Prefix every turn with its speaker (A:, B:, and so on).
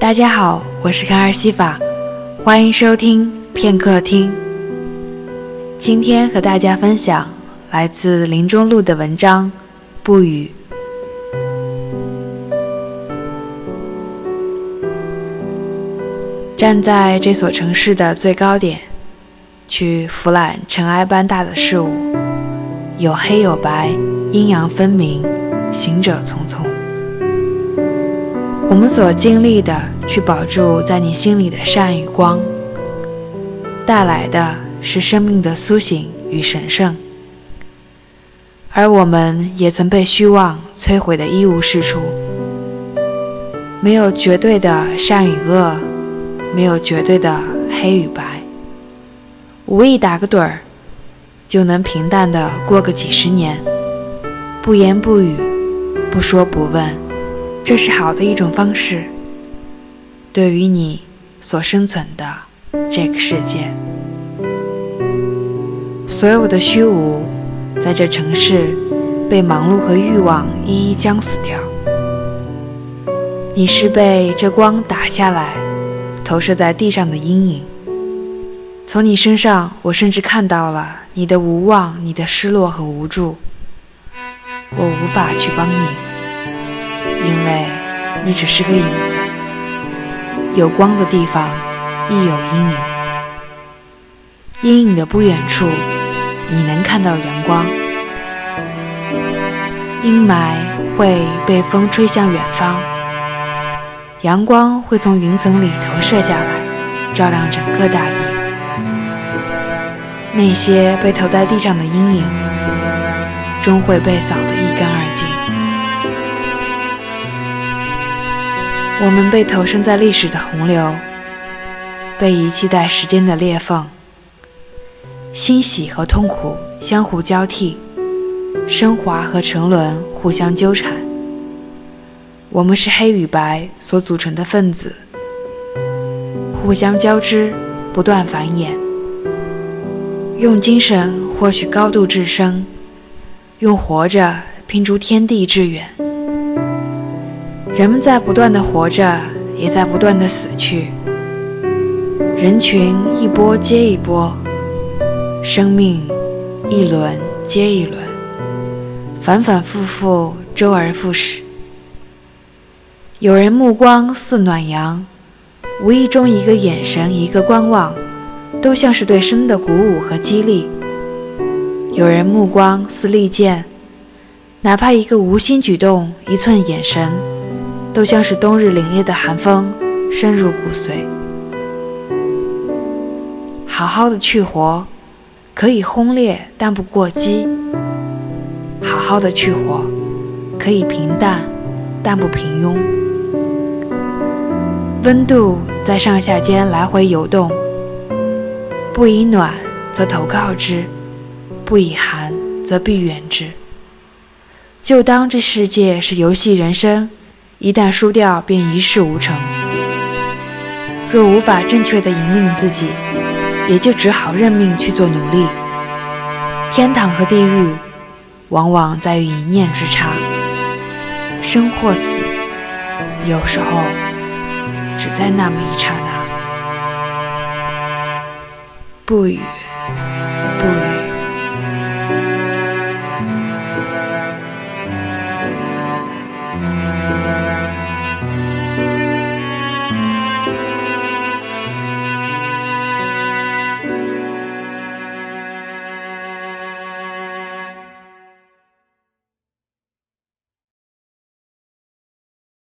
A: 大家好，我是卡尔西法，欢迎收听片刻听。今天和大家分享来自林中路的文章《不语》。站在这所城市的最高点，去俯览尘埃般大的事物，有黑有白，阴阳分明，行者匆匆。我们所经历的，去保住在你心里的善与光，带来的是生命的苏醒与神圣。而我们也曾被虚妄摧毁的一无是处，没有绝对的善与恶。没有绝对的黑与白，无意打个盹儿，就能平淡的过个几十年，不言不语，不说不问，这是好的一种方式。对于你所生存的这个世界，所有的虚无，在这城市被忙碌和欲望一一将死掉。你是被这光打下来。投射在地上的阴影，从你身上，我甚至看到了你的无望、你的失落和无助。我无法去帮你，你只是个影子。有光的地方，亦有阴影。阴影的不远处，你能看到阳光。阴霾会被风吹向远方。阳光会从云层里投射下来，照亮整个大地。那些被投在地上的阴影，终会被扫得一干二净。我们被投身在历史的洪流，被遗弃在时间的裂缝。欣喜和痛苦相互交替，升华和沉沦互相纠缠。我们是黑与白所组成的分子，互相交织，不断繁衍。用精神获取高度至深，用活着拼出天地之远。人们在不断的活着，也在不断的死去。人群一波接一波，生命一轮接一轮，反反复复，周而复始。有人目光似暖阳，无意中一个眼神，一个观望，都像是对生的鼓舞和激励。有人目光似利剑，哪怕一个无心举动，一寸眼神，都像是冬日凛冽的寒风，深入骨髓。好好的去活，可以轰烈，但不过激；好好的去活，可以平淡，但不平庸。温度在上下间来回游动，不以暖则投靠之，不以寒则避远之。就当这世界是游戏人生，一旦输掉便一事无成。若无法正确的引领自己，也就只好认命去做奴隶。天堂和地狱，往往在于一念之差。生或死，有时候。只在那么一刹那，不语，不语。